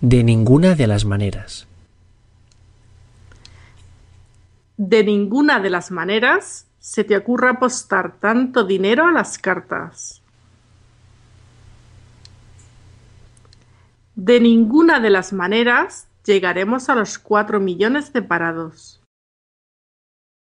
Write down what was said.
De ninguna de las maneras. De ninguna de las maneras se te ocurra apostar tanto dinero a las cartas. De ninguna de las maneras llegaremos a los cuatro millones de parados.